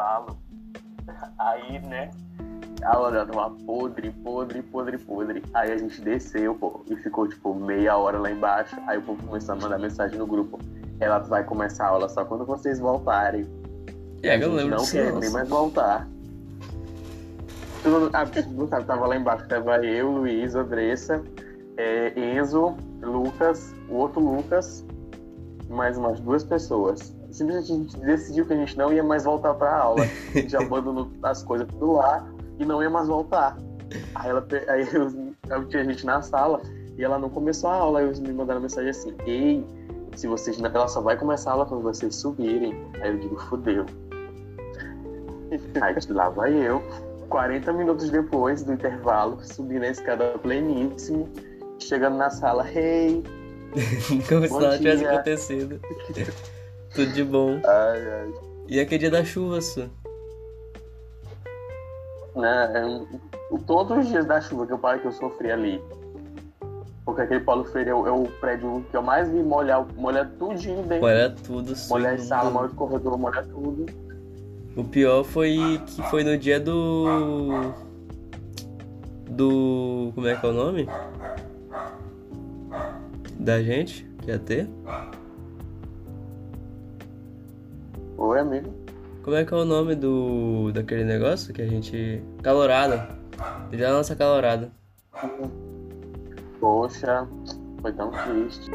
intervalo. Aí, né? A já tava podre, podre, podre, podre. Aí a gente desceu, pô, e ficou tipo meia hora lá embaixo. Aí o povo começou a mandar mensagem no grupo. Ela vai começar a aula só quando vocês voltarem. É, a eu gente não disso, quer nossa. nem mais voltar. Todo- A Gustavo tava lá embaixo, tava eu, Luiz, Andressa, é, Enzo, Lucas, o outro Lucas, mais umas duas pessoas. Simplesmente a gente decidiu que a gente não ia mais voltar pra aula. A gente abandonou as coisas tudo lá e não ia mais voltar. Aí, ela, aí eu, tinha gente na sala e ela não começou a aula. Aí eles me mandaram mensagem assim: Ei, se vocês. não- Ela só vai começar a aula quando vocês subirem. Aí eu digo: Fudeu. Aí lá vai eu, 40 minutos depois do intervalo, subindo a escada pleníssimo, chegando na sala: Hey, Como se nada tivesse acontecido. Tudo de bom. ai, ai. E aquele dia da chuva, Su? né? é Todos os dias da chuva que eu parei que eu sofri ali. Porque aquele Paulo Freire é o, é o prédio que eu mais vi molhar, molhar tudinho dentro. Olha tudo, Su. molhar Não- molhar o corredor, molhar tudo. O pior foi que foi no dia do. Do. Como é que é o nome? Da gente, que ia ter. Oi, amigo. Como é que é o nome do. daquele negócio que a gente. Calorada. Já a nossa calorada. Poxa, foi tão triste.